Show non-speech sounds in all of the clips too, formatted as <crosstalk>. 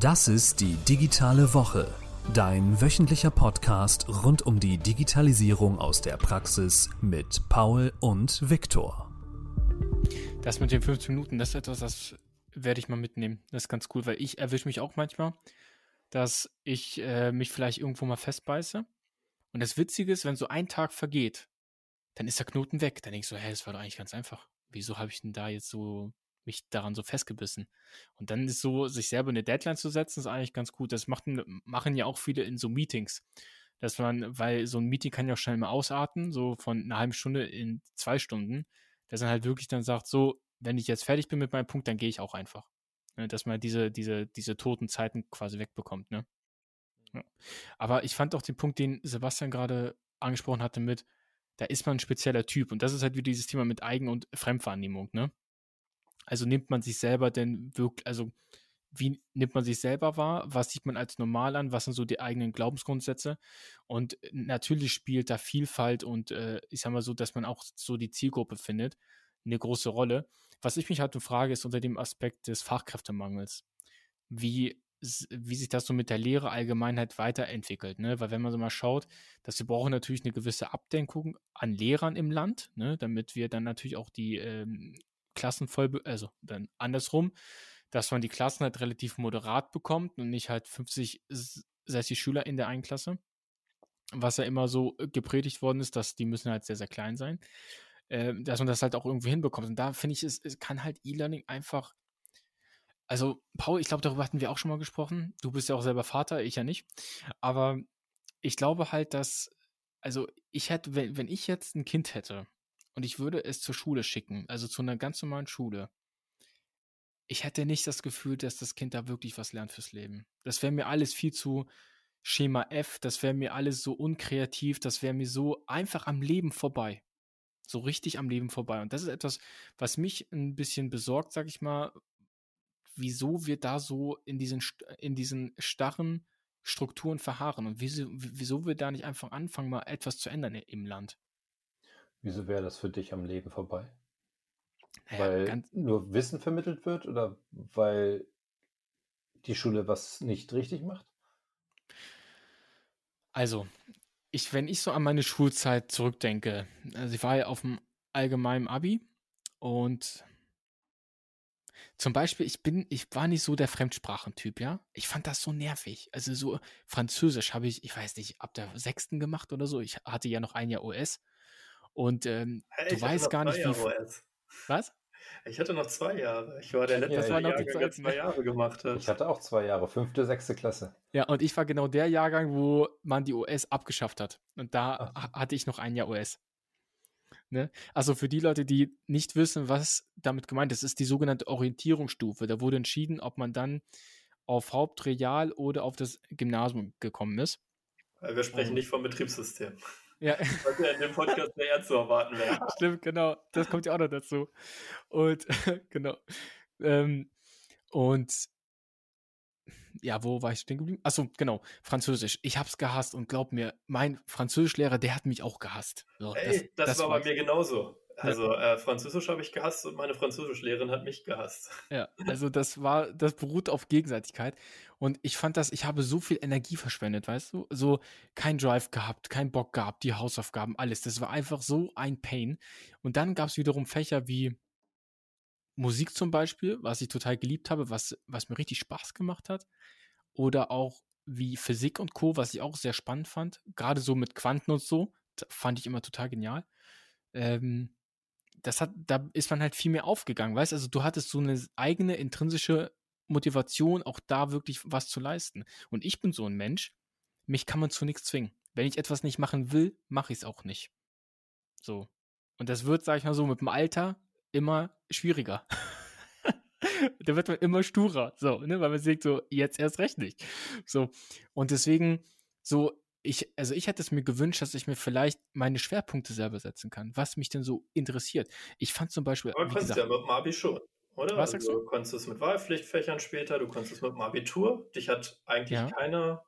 Das ist die digitale Woche, dein wöchentlicher Podcast rund um die Digitalisierung aus der Praxis mit Paul und Viktor. Das mit den 15 Minuten, das ist etwas, das werde ich mal mitnehmen. Das ist ganz cool, weil ich erwische mich auch manchmal, dass ich äh, mich vielleicht irgendwo mal festbeiße. Und das Witzige ist, wenn so ein Tag vergeht, dann ist der Knoten weg. Dann denke ich so, hä, das war doch eigentlich ganz einfach. Wieso habe ich denn da jetzt so mich daran so festgebissen. Und dann ist so, sich selber eine Deadline zu setzen, ist eigentlich ganz gut. Das macht, machen ja auch viele in so Meetings. Dass man, weil so ein Meeting kann ja auch schnell mal ausarten, so von einer halben Stunde in zwei Stunden, dass man halt wirklich dann sagt, so, wenn ich jetzt fertig bin mit meinem Punkt, dann gehe ich auch einfach. Ne, dass man diese, diese, diese toten Zeiten quasi wegbekommt, ne? Ja. Aber ich fand auch den Punkt, den Sebastian gerade angesprochen hatte mit, da ist man ein spezieller Typ. Und das ist halt wieder dieses Thema mit Eigen- und Fremdwahrnehmung, ne? Also nimmt man sich selber denn wirklich, also wie nimmt man sich selber wahr? Was sieht man als normal an? Was sind so die eigenen Glaubensgrundsätze? Und natürlich spielt da Vielfalt und äh, ich sag mal so, dass man auch so die Zielgruppe findet, eine große Rolle. Was ich mich halt frage, ist unter dem Aspekt des Fachkräftemangels. Wie wie sich das so mit der Lehre Allgemeinheit weiterentwickelt, ne? Weil wenn man so mal schaut, dass wir brauchen natürlich eine gewisse Abdenkung an Lehrern im Land, ne? Damit wir dann natürlich auch die ähm, Klassen voll, also dann andersrum, dass man die Klassen halt relativ moderat bekommt und nicht halt 50, 60 Schüler in der einen Klasse. Was ja immer so gepredigt worden ist, dass die müssen halt sehr, sehr klein sein. Äh, dass man das halt auch irgendwie hinbekommt. Und da finde ich, es, es kann halt E-Learning einfach also, Paul, ich glaube, darüber hatten wir auch schon mal gesprochen. Du bist ja auch selber Vater, ich ja nicht. Aber ich glaube halt, dass, also ich hätte, wenn, wenn ich jetzt ein Kind hätte und ich würde es zur Schule schicken, also zu einer ganz normalen Schule, ich hätte nicht das Gefühl, dass das Kind da wirklich was lernt fürs Leben. Das wäre mir alles viel zu Schema F, das wäre mir alles so unkreativ, das wäre mir so einfach am Leben vorbei. So richtig am Leben vorbei. Und das ist etwas, was mich ein bisschen besorgt, sag ich mal, wieso wir da so in diesen, in diesen starren Strukturen verharren und wieso, wieso wir da nicht einfach anfangen, mal etwas zu ändern im Land. Wieso wäre das für dich am Leben vorbei? Naja, weil nur Wissen vermittelt wird oder weil die Schule was nicht richtig macht? Also, ich, wenn ich so an meine Schulzeit zurückdenke, also ich war ja auf dem allgemeinen Abi und zum Beispiel, ich bin, ich war nicht so der Fremdsprachentyp, ja. Ich fand das so nervig. Also so Französisch habe ich, ich weiß nicht, ab der sechsten gemacht oder so. Ich hatte ja noch ein Jahr OS und ähm, du weißt gar nicht, wie. Was? Ich hatte noch zwei Jahre. Ich war der letzte, ja, war noch Jahrgang, der zwei Jahre gemacht hat. Ich hatte auch zwei Jahre, fünfte, sechste Klasse. Ja, und ich war genau der Jahrgang, wo man die OS abgeschafft hat. Und da Ach. hatte ich noch ein Jahr OS. Ne? Also für die Leute, die nicht wissen, was damit gemeint ist, ist die sogenannte Orientierungsstufe. Da wurde entschieden, ob man dann auf Hauptreal oder auf das Gymnasium gekommen ist. Wir sprechen nicht vom Betriebssystem. Ja. Was ja in dem Podcast eher zu erwarten wäre. <laughs> Stimmt, genau. Das kommt ja auch noch dazu. Und <laughs> genau. Ähm, und ja, wo war ich stehen geblieben? Achso, genau, Französisch. Ich hab's gehasst und glaub mir, mein Französischlehrer, der hat mich auch gehasst. So, Ey, das, das, das war bei mir genauso. Also äh, Französisch habe ich gehasst und meine Französischlehrerin hat mich gehasst. Ja, also das war, das beruht auf Gegenseitigkeit. Und ich fand das, ich habe so viel Energie verschwendet, weißt du? So kein Drive gehabt, kein Bock gehabt, die Hausaufgaben, alles. Das war einfach so ein Pain. Und dann gab's wiederum Fächer wie Musik zum Beispiel, was ich total geliebt habe, was, was mir richtig Spaß gemacht hat. Oder auch wie Physik und Co., was ich auch sehr spannend fand. Gerade so mit Quanten und so, fand ich immer total genial. Ähm, das hat, da ist man halt viel mehr aufgegangen, weißt? Also du hattest so eine eigene intrinsische Motivation, auch da wirklich was zu leisten. Und ich bin so ein Mensch, mich kann man zu nichts zwingen. Wenn ich etwas nicht machen will, mache ich es auch nicht. So. Und das wird, sag ich mal so, mit dem Alter immer schwieriger. <laughs> da wird man immer sturer, so, ne, weil man sagt so, jetzt erst recht nicht. So. Und deswegen, so, ich, also ich hätte es mir gewünscht, dass ich mir vielleicht meine Schwerpunkte selber setzen kann, was mich denn so interessiert. Ich fand zum Beispiel. Aber kannst du ja mit dem Abi schon, oder? Was also, du? konntest es mit Wahlpflichtfächern später, du konntest es mit dem Abitur. Dich hat eigentlich ja. keiner,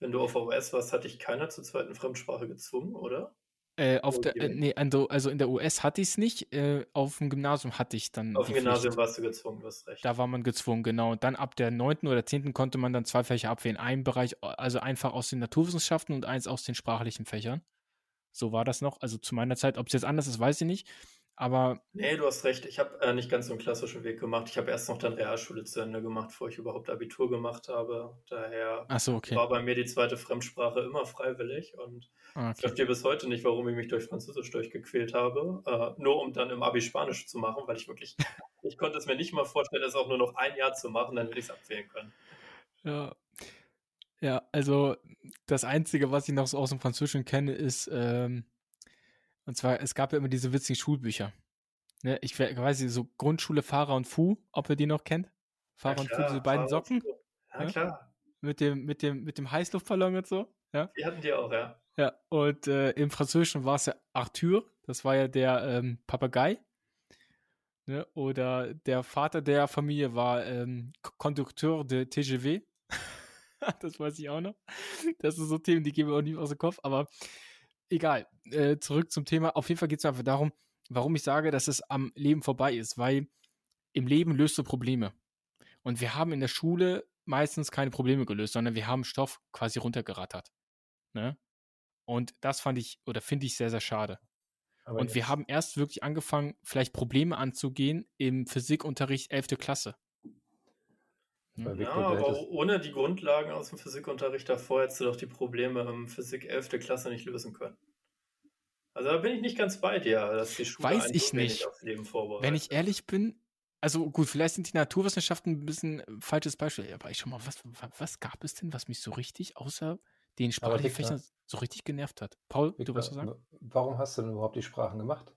wenn du auf VS warst, hat dich keiner zur zweiten Fremdsprache gezwungen, oder? Äh, auf der, äh, nee, also in der US hatte ich es nicht, äh, auf dem Gymnasium hatte ich dann. Auf dem Gymnasium Pflicht. warst du gezwungen, du hast recht. Da war man gezwungen, genau. Und dann ab der 9. oder 10. konnte man dann zwei Fächer abwählen. Ein Bereich, also einfach aus den Naturwissenschaften und eins aus den sprachlichen Fächern. So war das noch. Also zu meiner Zeit, ob es jetzt anders ist, weiß ich nicht. Aber. Nee, du hast recht. Ich habe äh, nicht ganz so einen klassischen Weg gemacht. Ich habe erst noch dann Realschule zu Ende gemacht, bevor ich überhaupt Abitur gemacht habe. Daher so, okay. war bei mir die zweite Fremdsprache immer freiwillig. Und ah, okay. ich verstehe bis heute nicht, warum ich mich durch Französisch durchgequält habe. Äh, nur um dann im Abi Spanisch zu machen, weil ich wirklich, <laughs> ich konnte es mir nicht mal vorstellen, das auch nur noch ein Jahr zu machen, dann hätte ich es abwählen können. Ja. Ja, also das Einzige, was ich noch so aus dem Französischen kenne, ist, ähm, und zwar, es gab ja immer diese witzigen Schulbücher. Ne, ich weiß nicht, so Grundschule Fahrer und Fu, ob ihr die noch kennt? Fahrer ja, und Fu, diese beiden Socken. Ja, ne? klar. Mit dem, mit dem, mit dem Heißluftballon und so. Ja? Die hatten die auch, ja. Ja, und äh, im Französischen war es ja Arthur, das war ja der ähm, Papagei. Ne? Oder der Vater der Familie war ähm, Conducteur de TGV. <laughs> das weiß ich auch noch. Das sind so Themen, die gehen mir auch nicht aus dem Kopf, aber egal. Äh, zurück zum Thema. Auf jeden Fall geht es einfach darum, warum ich sage, dass es am Leben vorbei ist, weil im Leben löst du Probleme. Und wir haben in der Schule meistens keine Probleme gelöst, sondern wir haben Stoff quasi runtergerattert. Ne? Und das fand ich oder finde ich sehr, sehr schade. Aber und jetzt. wir haben erst wirklich angefangen, vielleicht Probleme anzugehen im Physikunterricht 11. Klasse. Hm. Ja, aber ohne die Grundlagen aus dem Physikunterricht davor hättest du doch die Probleme im Physik 11. Klasse nicht lösen können. Also da bin ich nicht ganz bei dir, dass die Schule Weiß ich nicht. aufs Leben vorbereitet. Wenn ich ehrlich bin, also gut, vielleicht sind die Naturwissenschaften ein bisschen ein falsches Beispiel, aber ich schon mal, was, was gab es denn, was mich so richtig außer den sprachlichen Fächern so richtig genervt hat? Paul, Victor, du was sagen? Warum hast du denn überhaupt die Sprachen gemacht?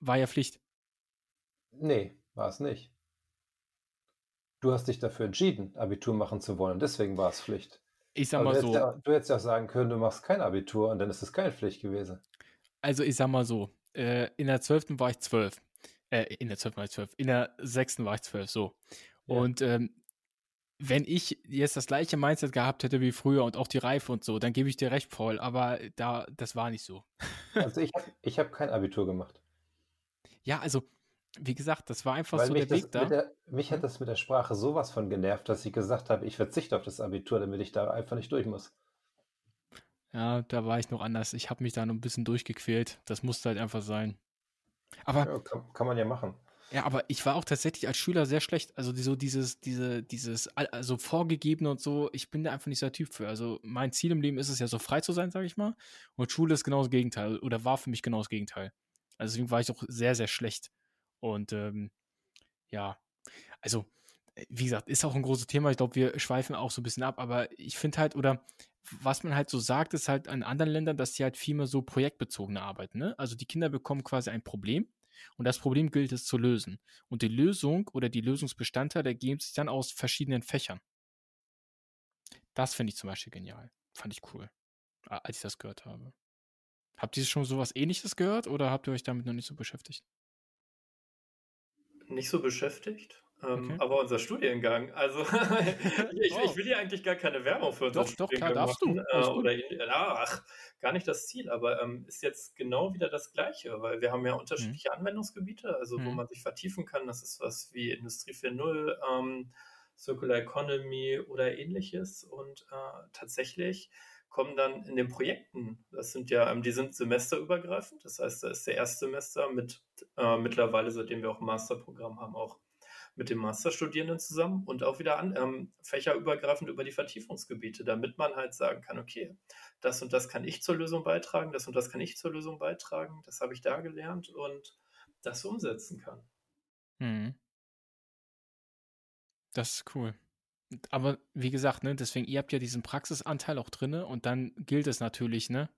War ja Pflicht. Nee, war es nicht. Du hast dich dafür entschieden, Abitur machen zu wollen, deswegen war es Pflicht. Ich sag mal du so. Ja, du hättest ja auch sagen können, du machst kein Abitur und dann ist es keine Pflicht gewesen. Also ich sag mal so, äh, in der 12. war ich 12. Äh, in der 12. war ich 12. In der 6. war ich 12, so. Ja. Und ähm, wenn ich jetzt das gleiche Mindset gehabt hätte wie früher und auch die Reife und so, dann gebe ich dir recht, Paul, aber da, das war nicht so. <laughs> also ich, ich habe kein Abitur gemacht. Ja, also wie gesagt, das war einfach Weil so der Weg da. Der, mich hat das mit der Sprache sowas von genervt, dass ich gesagt habe, ich verzichte auf das Abitur, damit ich da einfach nicht durch muss. Ja, da war ich noch anders. Ich habe mich da noch ein bisschen durchgequält. Das musste halt einfach sein. Aber ja, kann, kann, man ja machen. Ja, aber ich war auch tatsächlich als Schüler sehr schlecht. Also so dieses, diese, dieses, also vorgegebene und so. Ich bin da einfach nicht so der Typ für. Also mein Ziel im Leben ist es ja so frei zu sein, sage ich mal. Und Schule ist genau das Gegenteil oder war für mich genau das Gegenteil. Also deswegen war ich auch sehr, sehr schlecht. Und ähm, ja, also äh, wie gesagt, ist auch ein großes Thema. Ich glaube, wir schweifen auch so ein bisschen ab, aber ich finde halt, oder was man halt so sagt, ist halt in anderen Ländern, dass sie halt viel mehr so projektbezogene arbeiten. Ne? Also die Kinder bekommen quasi ein Problem und das Problem gilt es zu lösen. Und die Lösung oder die Lösungsbestandteile ergeben sich dann aus verschiedenen Fächern. Das finde ich zum Beispiel genial. Fand ich cool, als ich das gehört habe. Habt ihr schon sowas ähnliches gehört oder habt ihr euch damit noch nicht so beschäftigt? Nicht so beschäftigt. Ähm, okay. Aber unser Studiengang, also <laughs> ich, wow. ich, will hier eigentlich gar keine Werbung für unseren doch, Studiengang doch, klar, machen. Äh, oder, ach, gar nicht das Ziel, aber ähm, ist jetzt genau wieder das Gleiche, weil wir haben ja unterschiedliche mhm. Anwendungsgebiete, also mhm. wo man sich vertiefen kann. Das ist was wie Industrie 4.0, ähm, Circular Economy oder ähnliches. Und äh, tatsächlich kommen dann in den Projekten, das sind ja, ähm, die sind semesterübergreifend, das heißt, da ist der Erstsemester mit äh, mittlerweile, seitdem wir auch ein Masterprogramm haben, auch mit den Masterstudierenden zusammen und auch wieder an, ähm, fächerübergreifend über die Vertiefungsgebiete, damit man halt sagen kann, okay, das und das kann ich zur Lösung beitragen, das und das kann ich zur Lösung beitragen, das habe ich da gelernt und das umsetzen kann. Hm. Das ist cool. Aber wie gesagt, ne, deswegen, ihr habt ja diesen Praxisanteil auch drin und dann gilt es natürlich, ne,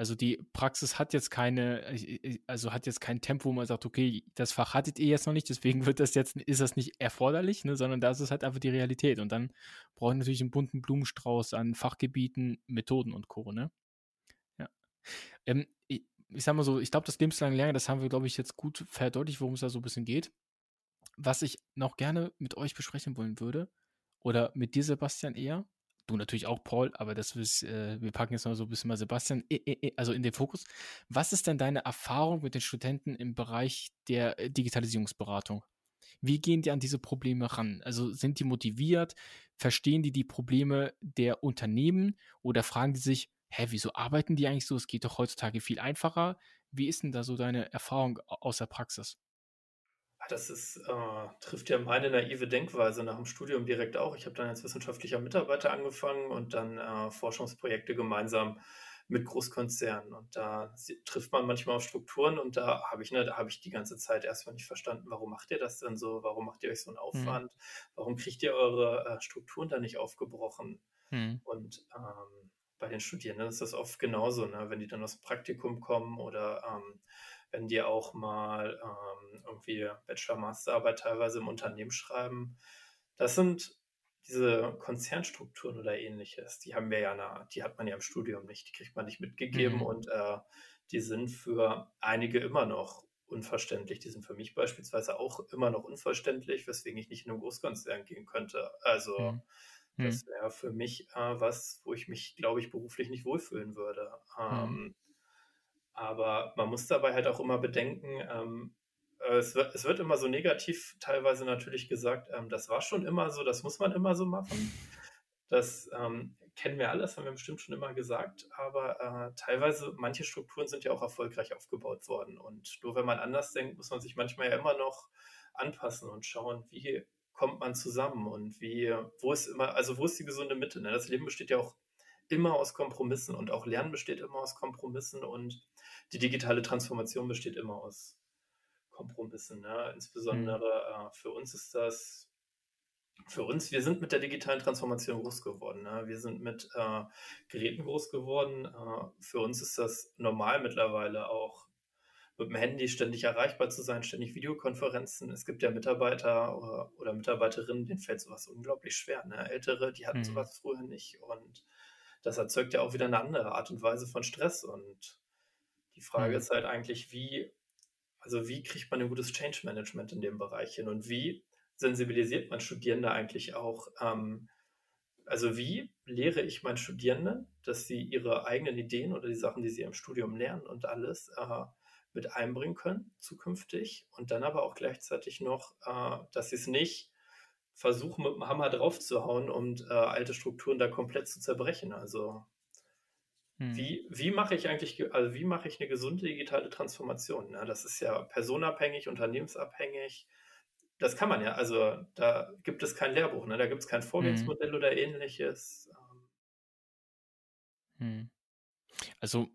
also die Praxis hat jetzt keine, also hat jetzt kein Tempo, wo man sagt, okay, das Fach hattet ihr jetzt noch nicht, deswegen wird das jetzt, ist das nicht erforderlich, ne, sondern das ist halt einfach die Realität. Und dann braucht natürlich einen bunten Blumenstrauß an Fachgebieten, Methoden und Co. Ne? Ja. Ähm, ich, ich sag mal so, ich glaube, das lebenslange Lernen, das haben wir, glaube ich, jetzt gut verdeutlicht, worum es da so ein bisschen geht. Was ich noch gerne mit euch besprechen wollen würde, oder mit dir, Sebastian, eher, du natürlich auch, Paul, aber das ist, äh, wir packen jetzt noch so ein bisschen mal Sebastian, also in den Fokus. Was ist denn deine Erfahrung mit den Studenten im Bereich der äh, Digitalisierungsberatung? Wie gehen die an diese Probleme ran? Also sind die motiviert? Verstehen die die Probleme der Unternehmen oder fragen die sich, hä, wieso arbeiten die eigentlich so? Es geht doch heutzutage viel einfacher. Wie ist denn da so deine Erfahrung aus der Praxis? Das ist, äh, trifft ja meine naive Denkweise nach dem Studium direkt auch. Ich habe dann als wissenschaftlicher Mitarbeiter angefangen und dann äh, Forschungsprojekte gemeinsam mit Großkonzernen. Und da trifft man manchmal auf Strukturen und da habe ich, ne, da habe ich die ganze Zeit erstmal nicht verstanden, warum macht ihr das denn so? Warum macht ihr euch so einen mhm. Aufwand? Mhm. Warum kriegt ihr eure äh, Strukturen da nicht aufgebrochen? Mhm. Und ähm, bei den Studierenden ist das oft genauso, ne? wenn die dann aus dem Praktikum kommen oder ähm, wenn die auch mal ähm, irgendwie Bachelor-Masterarbeit teilweise im Unternehmen schreiben. Das sind diese Konzernstrukturen oder ähnliches, die haben wir ja, na, die hat man ja im Studium nicht, die kriegt man nicht mitgegeben mhm. und äh, die sind für einige immer noch unverständlich. Die sind für mich beispielsweise auch immer noch unverständlich, weswegen ich nicht in einen Großkonzern gehen könnte. Also mhm. das mhm. wäre für mich äh, was, wo ich mich, glaube ich, beruflich nicht wohlfühlen würde. Ähm, mhm. Aber man muss dabei halt auch immer bedenken, ähm, äh, es wird, es wird immer so negativ teilweise natürlich gesagt, ähm, das war schon immer so, das muss man immer so machen. Das ähm, kennen wir alles, haben wir bestimmt schon immer gesagt, aber äh, teilweise, manche Strukturen sind ja auch erfolgreich aufgebaut worden. Und nur wenn man anders denkt, muss man sich manchmal ja immer noch anpassen und schauen, wie kommt man zusammen und wie, wo ist immer, also wo ist die gesunde Mitte? Ne? Das Leben besteht ja auch immer aus Kompromissen und auch Lernen besteht immer aus Kompromissen und die digitale Transformation besteht immer aus Kompromissen. Ne? Insbesondere mhm. äh, für uns ist das, für uns, wir sind mit der digitalen Transformation groß geworden. Ne? Wir sind mit äh, Geräten groß geworden. Äh, für uns ist das normal mittlerweile auch mit dem Handy ständig erreichbar zu sein, ständig Videokonferenzen. Es gibt ja Mitarbeiter oder, oder Mitarbeiterinnen, denen fällt sowas unglaublich schwer. Ne? Ältere, die hatten mhm. sowas früher nicht und das erzeugt ja auch wieder eine andere Art und Weise von Stress und die Frage mhm. ist halt eigentlich, wie also wie kriegt man ein gutes Change Management in dem Bereich hin und wie sensibilisiert man Studierende eigentlich auch? Ähm, also wie lehre ich meinen Studierenden, dass sie ihre eigenen Ideen oder die Sachen, die sie im Studium lernen und alles äh, mit einbringen können zukünftig und dann aber auch gleichzeitig noch, äh, dass sie es nicht versuchen mit dem Hammer draufzuhauen und äh, alte Strukturen da komplett zu zerbrechen. Also hm. Wie, wie mache ich eigentlich, also wie mache ich eine gesunde digitale Transformation? Ja, das ist ja personabhängig, unternehmensabhängig. Das kann man ja, also da gibt es kein Lehrbuch, ne? da gibt es kein Vorgehensmodell hm. oder ähnliches. Ähm. Hm. Also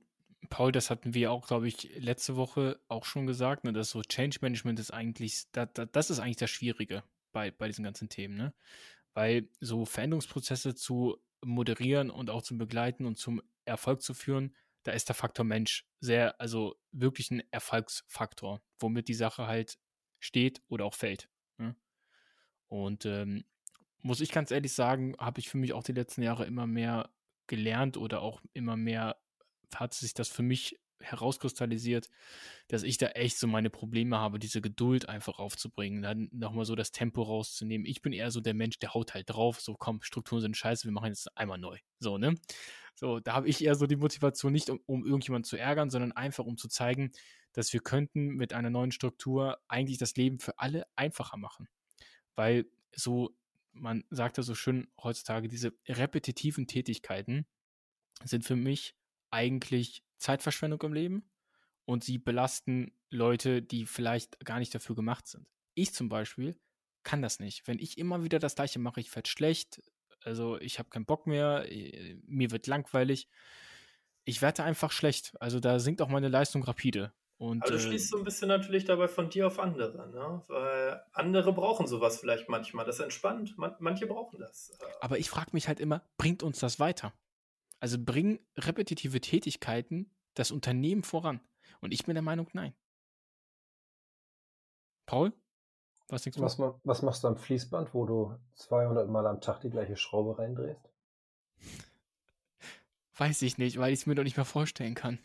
Paul, das hatten wir auch, glaube ich, letzte Woche auch schon gesagt, ne, dass so Change Management ist eigentlich, da, da, das ist eigentlich das Schwierige bei, bei diesen ganzen Themen, ne? Weil so Veränderungsprozesse zu moderieren und auch zu begleiten und zum Erfolg zu führen, da ist der Faktor Mensch sehr, also wirklich ein Erfolgsfaktor, womit die Sache halt steht oder auch fällt. Ne? Und ähm, muss ich ganz ehrlich sagen, habe ich für mich auch die letzten Jahre immer mehr gelernt oder auch immer mehr hat sich das für mich herauskristallisiert, dass ich da echt so meine Probleme habe, diese Geduld einfach aufzubringen, dann nochmal so das Tempo rauszunehmen. Ich bin eher so der Mensch, der haut halt drauf, so komm, Strukturen sind scheiße, wir machen jetzt einmal neu. So, ne? So, da habe ich eher so die Motivation nicht, um, um irgendjemanden zu ärgern, sondern einfach, um zu zeigen, dass wir könnten mit einer neuen Struktur eigentlich das Leben für alle einfacher machen. Weil so, man sagt ja so schön heutzutage, diese repetitiven Tätigkeiten sind für mich eigentlich Zeitverschwendung im Leben und sie belasten Leute, die vielleicht gar nicht dafür gemacht sind. Ich zum Beispiel kann das nicht. Wenn ich immer wieder das gleiche mache, ich werde schlecht, also ich habe keinen Bock mehr, mir wird langweilig. Ich werde einfach schlecht. Also da sinkt auch meine Leistung rapide. Und, Aber du äh, schließt so ein bisschen natürlich dabei von dir auf andere, ne? Weil andere brauchen sowas vielleicht manchmal. Das entspannt. Man, manche brauchen das. Äh. Aber ich frage mich halt immer, bringt uns das weiter? Also bringen repetitive Tätigkeiten das Unternehmen voran? Und ich bin der Meinung, nein. Paul? Was denkst du? Was, was machst du am Fließband, wo du 200 Mal am Tag die gleiche Schraube reindrehst? Weiß ich nicht, weil ich es mir doch nicht mehr vorstellen kann.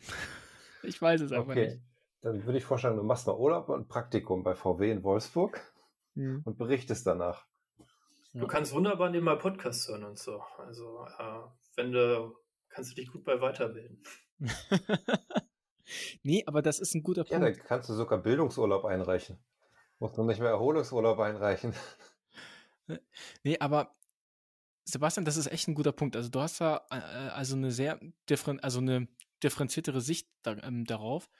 Ich weiß es aber okay. nicht. Dann würde ich vorschlagen, du machst mal Urlaub und ein Praktikum bei VW in Wolfsburg mhm. und berichtest danach. Du kannst wunderbar nebenbei Podcasts hören und so. Also, äh, wenn du, kannst du dich gut bei weiterbilden. <laughs> nee, aber das ist ein guter Punkt. Ja, da kannst du sogar Bildungsurlaub einreichen. Musst du nicht mehr Erholungsurlaub einreichen. <laughs> Nee, aber Sebastian, das ist echt ein guter Punkt. Also du hast da äh, also eine sehr differen also eine differenziertere Sicht da, ähm, darauf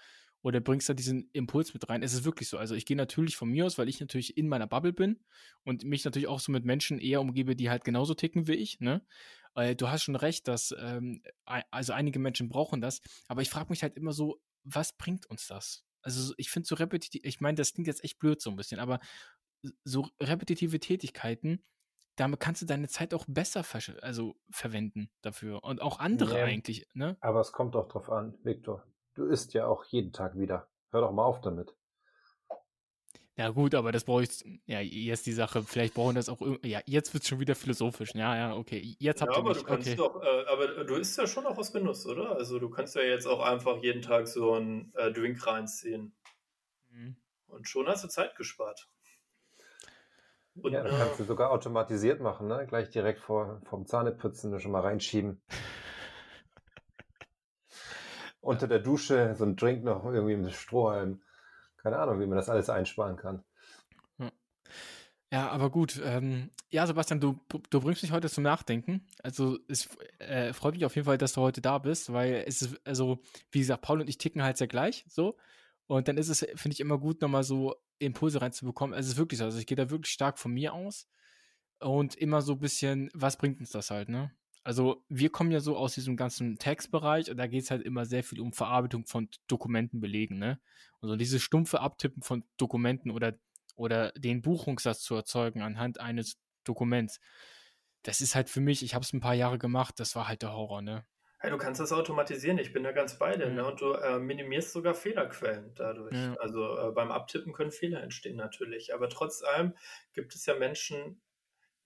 oder bringst da diesen Impuls mit rein. Es ist wirklich so. Also ich gehe natürlich von mir aus, weil ich natürlich in meiner Bubble bin und mich natürlich auch so mit Menschen eher umgebe, die halt genauso ticken wie ich. Ne? Äh, du hast schon recht, dass ähm, also einige Menschen brauchen das, aber ich frage mich halt immer so, was bringt uns das? Also ich finde so repetitiv, ich meine, das klingt jetzt echt blöd so ein bisschen, aber so repetitive Tätigkeiten, damit kannst du deine Zeit auch besser also verwenden dafür und auch andere nee, eigentlich. Ne? Aber es kommt doch drauf an, Viktor. Du isst ja auch jeden Tag wieder. Hör doch mal auf damit. Ja gut, aber das brauche ich, ja, jetzt die Sache, vielleicht brauchen das auch, ja, jetzt wird es schon wieder philosophisch, ja, ja, okay, jetzt habt ja, ihr aber mich, du kannst okay. doch, äh, aber du isst ja schon auch aus Genuss, oder? Also du kannst ja jetzt auch einfach jeden Tag so einen äh, Drink reinziehen. Mhm. Und schon hast du Zeit gespart. Und, ja, dann kannst du sogar automatisiert machen, ne? Gleich direkt vor, vom Zahneputzen schon mal reinschieben. <laughs> Unter der Dusche so ein Drink noch irgendwie im Strohhalm keine Ahnung, wie man das alles einsparen kann. Ja, aber gut. Ähm, ja, Sebastian, du, du bringst mich heute zum Nachdenken. Also es äh, freut mich auf jeden Fall, dass du heute da bist, weil es ist, also, wie gesagt, Paul und ich ticken halt sehr gleich so. Und dann ist es, finde ich, immer gut, nochmal so Impulse reinzubekommen. Also es ist wirklich so. Also ich gehe da wirklich stark von mir aus. Und immer so ein bisschen, was bringt uns das halt, ne? Also wir kommen ja so aus diesem ganzen Textbereich und da geht es halt immer sehr viel um Verarbeitung von Dokumenten belegen, ne? Also dieses stumpfe Abtippen von Dokumenten oder, oder den Buchungssatz zu erzeugen anhand eines Dokuments. Das ist halt für mich, ich habe es ein paar Jahre gemacht, das war halt der Horror, ne? Hey, du kannst das automatisieren, ich bin da ganz bei dir, mhm. ne? Und du äh, minimierst sogar Fehlerquellen dadurch. Ja. Also äh, beim Abtippen können Fehler entstehen natürlich. Aber trotz allem gibt es ja Menschen,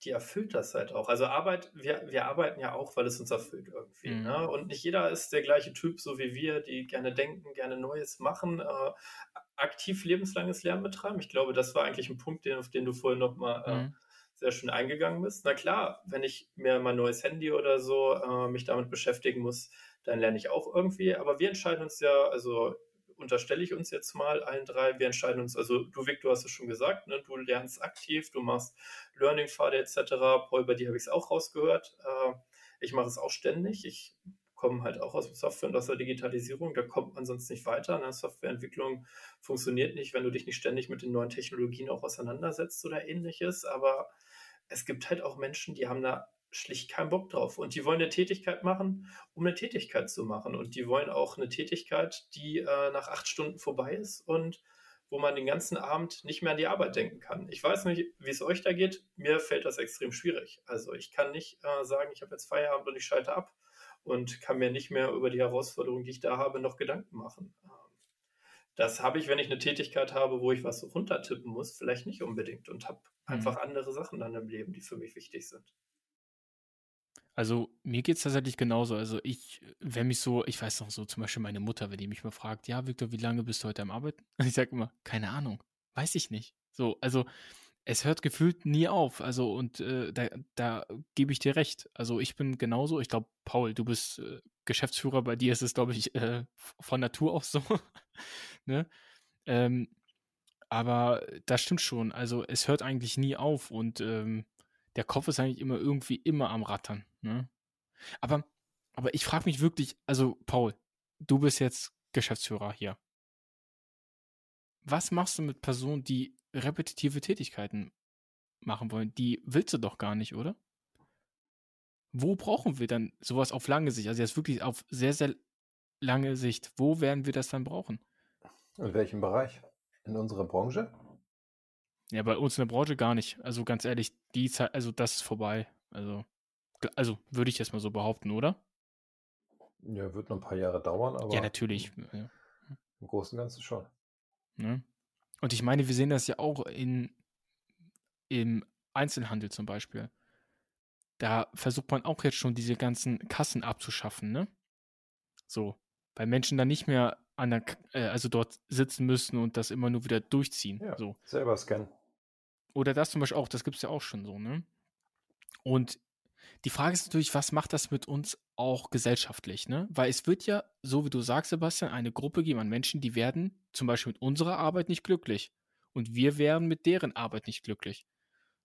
die erfüllt das halt auch. Also Arbeit, wir, wir arbeiten ja auch, weil es uns erfüllt irgendwie. Mhm. Ne? Und nicht jeder ist der gleiche Typ, so wie wir, die gerne denken, gerne Neues machen, äh, aktiv lebenslanges Lernen betreiben. Ich glaube, das war eigentlich ein Punkt, den, auf den du vorhin nochmal äh, mhm. sehr schön eingegangen bist. Na klar, wenn ich mir mein neues Handy oder so äh, mich damit beschäftigen muss, dann lerne ich auch irgendwie. Aber wir entscheiden uns ja, also unterstelle ich uns jetzt mal allen drei. Wir entscheiden uns, also du, Vic, du hast es schon gesagt, ne? du lernst aktiv, du machst Learning-Pfade etc. Paul, bei dir habe ich es auch rausgehört. Äh, ich mache es auch ständig. Ich komme halt auch aus dem Software und aus der Digitalisierung. Da kommt man sonst nicht weiter. Ne? Softwareentwicklung funktioniert nicht, wenn du dich nicht ständig mit den neuen Technologien auch auseinandersetzt oder ähnliches. Aber es gibt halt auch Menschen, die haben da schlicht keinen Bock drauf. Und die wollen eine Tätigkeit machen, um eine Tätigkeit zu machen. Und die wollen auch eine Tätigkeit, die äh, nach acht Stunden vorbei ist und wo man den ganzen Abend nicht mehr an die Arbeit denken kann. Ich weiß nicht, wie es euch da geht. Mir fällt das extrem schwierig. Also ich kann nicht äh, sagen, ich habe jetzt Feierabend und ich schalte ab und kann mir nicht mehr über die Herausforderungen, die ich da habe, noch Gedanken machen. Ähm, das habe ich, wenn ich eine Tätigkeit habe, wo ich was runtertippen muss, vielleicht nicht unbedingt und habe mhm. einfach andere Sachen dann im Leben, die für mich wichtig sind. Also mir geht es tatsächlich genauso. Also ich, wenn mich so, ich weiß noch so, zum Beispiel meine Mutter, wenn die mich mal fragt, ja, Victor, wie lange bist du heute am Arbeiten? <laughs> Und ich sage immer, keine Ahnung, weiß ich nicht. So, also es hört gefühlt nie auf. Also und äh, da, da gebe ich dir recht. Also ich bin genauso. Ich glaube, Paul, du bist äh, Geschäftsführer. Bei dir ist es, glaube ich, äh, von Natur aus so. <laughs> ne? Ähm, aber das stimmt schon. Also es hört eigentlich nie auf und ähm, der Kopf ist eigentlich immer irgendwie immer am Rattern. Ne? Aber, aber ich frage mich wirklich, also Paul, du bist jetzt Geschäftsführer hier. Was machst du mit Personen, die repetitive Tätigkeiten machen wollen? Die willst du doch gar nicht, oder? Wo brauchen wir dann sowas auf lange Sicht? Also jetzt wirklich auf sehr, sehr lange Sicht. Wo werden wir das dann brauchen? In welchem Bereich? In unserer Branche? Ja, bei uns in der Branche gar nicht. Also ganz ehrlich, die Zeit, also das ist vorbei. Also, also würde ich jetzt mal so behaupten, oder? Ja, wird noch ein paar Jahre dauern, aber. Ja, natürlich. Ja. Im Großen und Ganzen schon. Ne? Und ich meine, wir sehen das ja auch in, im Einzelhandel zum Beispiel. Da versucht man auch jetzt schon diese ganzen Kassen abzuschaffen, ne? So. Weil Menschen dann nicht mehr an der, äh, also dort sitzen müssen und das immer nur wieder durchziehen. Ja, so. selber scannen. Oder das zum Beispiel auch, das gibt es ja auch schon so, ne? Und die Frage ist natürlich, was macht das mit uns auch gesellschaftlich, ne? Weil es wird ja, so wie du sagst, Sebastian, eine Gruppe geben an Menschen, die werden zum Beispiel mit unserer Arbeit nicht glücklich. Und wir wären mit deren Arbeit nicht glücklich.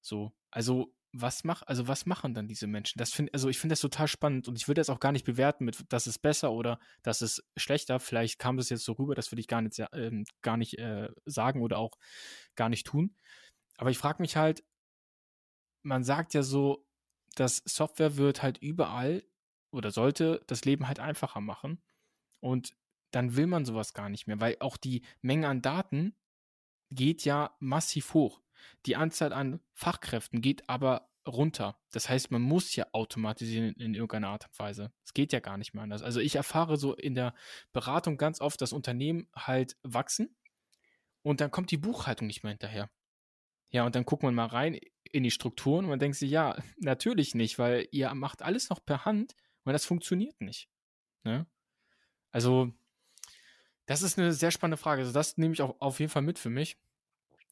So. Also, was mach, also was machen dann diese Menschen? Das finde, also ich finde das total spannend und ich würde das auch gar nicht bewerten mit, das ist besser oder das ist schlechter. Vielleicht kam das jetzt so rüber, das würde ich gar nicht, äh, gar nicht äh, sagen oder auch gar nicht tun. Aber ich frage mich halt, man sagt ja so, dass Software wird halt überall oder sollte das Leben halt einfacher machen. Und dann will man sowas gar nicht mehr, weil auch die Menge an Daten geht ja massiv hoch. Die Anzahl an Fachkräften geht aber runter. Das heißt, man muss ja automatisieren in irgendeiner Art und Weise. Es geht ja gar nicht mehr anders. Also ich erfahre so in der Beratung ganz oft, dass Unternehmen halt wachsen und dann kommt die Buchhaltung nicht mehr hinterher. Ja, und dann guckt man mal rein in die Strukturen und man denkt sich, ja, <laughs> natürlich nicht, weil ihr macht alles noch per Hand und das funktioniert nicht. Ne? Also, das ist eine sehr spannende Frage. Also, das nehme ich auch auf jeden Fall mit für mich.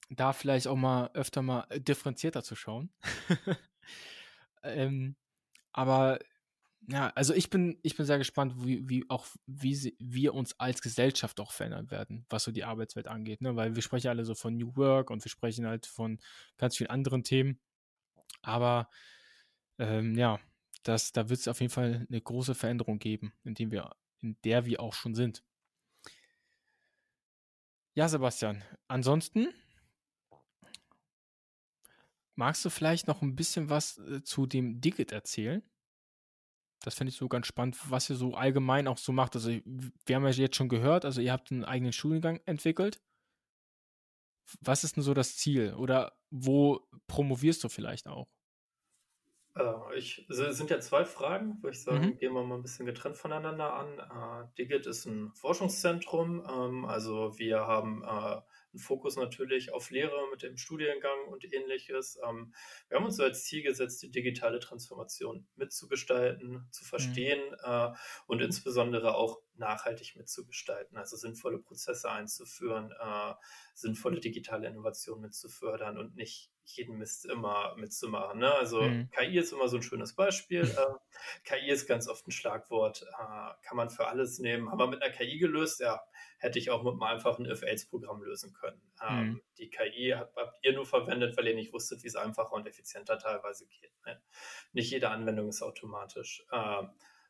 Da vielleicht auch mal öfter mal differenzierter zu schauen. <laughs> ähm, aber ja, also ich bin, ich bin sehr gespannt, wie, wie auch, wie sie, wir uns als Gesellschaft auch verändern werden, was so die Arbeitswelt angeht, ne? Weil wir sprechen alle so von New Work und wir sprechen halt von ganz vielen anderen Themen. Aber ähm, ja, das, da wird es auf jeden Fall eine große Veränderung geben, in wir, in der wir auch schon sind. Ja, Sebastian. Ansonsten magst du vielleicht noch ein bisschen was äh, zu dem Digit erzählen? Das finde ich so ganz spannend, was ihr so allgemein auch so macht. Also, wir haben ja jetzt schon gehört, also ihr habt einen eigenen Studiengang entwickelt. Was ist denn so das Ziel? Oder wo promovierst du vielleicht auch? Äh, ich, es sind ja zwei Fragen, würde ich sagen, mhm. gehen wir mal ein bisschen getrennt voneinander an. Äh, Digit ist ein Forschungszentrum, ähm, also wir haben äh, Fokus natürlich auf Lehre mit dem Studiengang und ähnliches. Ähm, wir haben uns so als Ziel gesetzt, die digitale Transformation mitzugestalten, zu mhm. verstehen mhm. äh, und insbesondere auch nachhaltig mitzugestalten, also sinnvolle Prozesse einzuführen, äh, sinnvolle digitale Innovation mitzufördern und nicht jeden Mist immer mitzumachen. Ne? Also mhm. KI ist immer so ein schönes Beispiel. <laughs> äh, KI ist ganz oft ein Schlagwort, äh, kann man für alles nehmen. Haben wir mit einer KI gelöst? Ja, hätte ich auch mit einem einfachen If-Else-Programm lösen können. Ähm, mhm. Die KI habt, habt, ihr nur verwendet, weil ihr nicht wusstet, wie es einfacher und effizienter teilweise geht. Ne? Nicht jede Anwendung ist automatisch äh,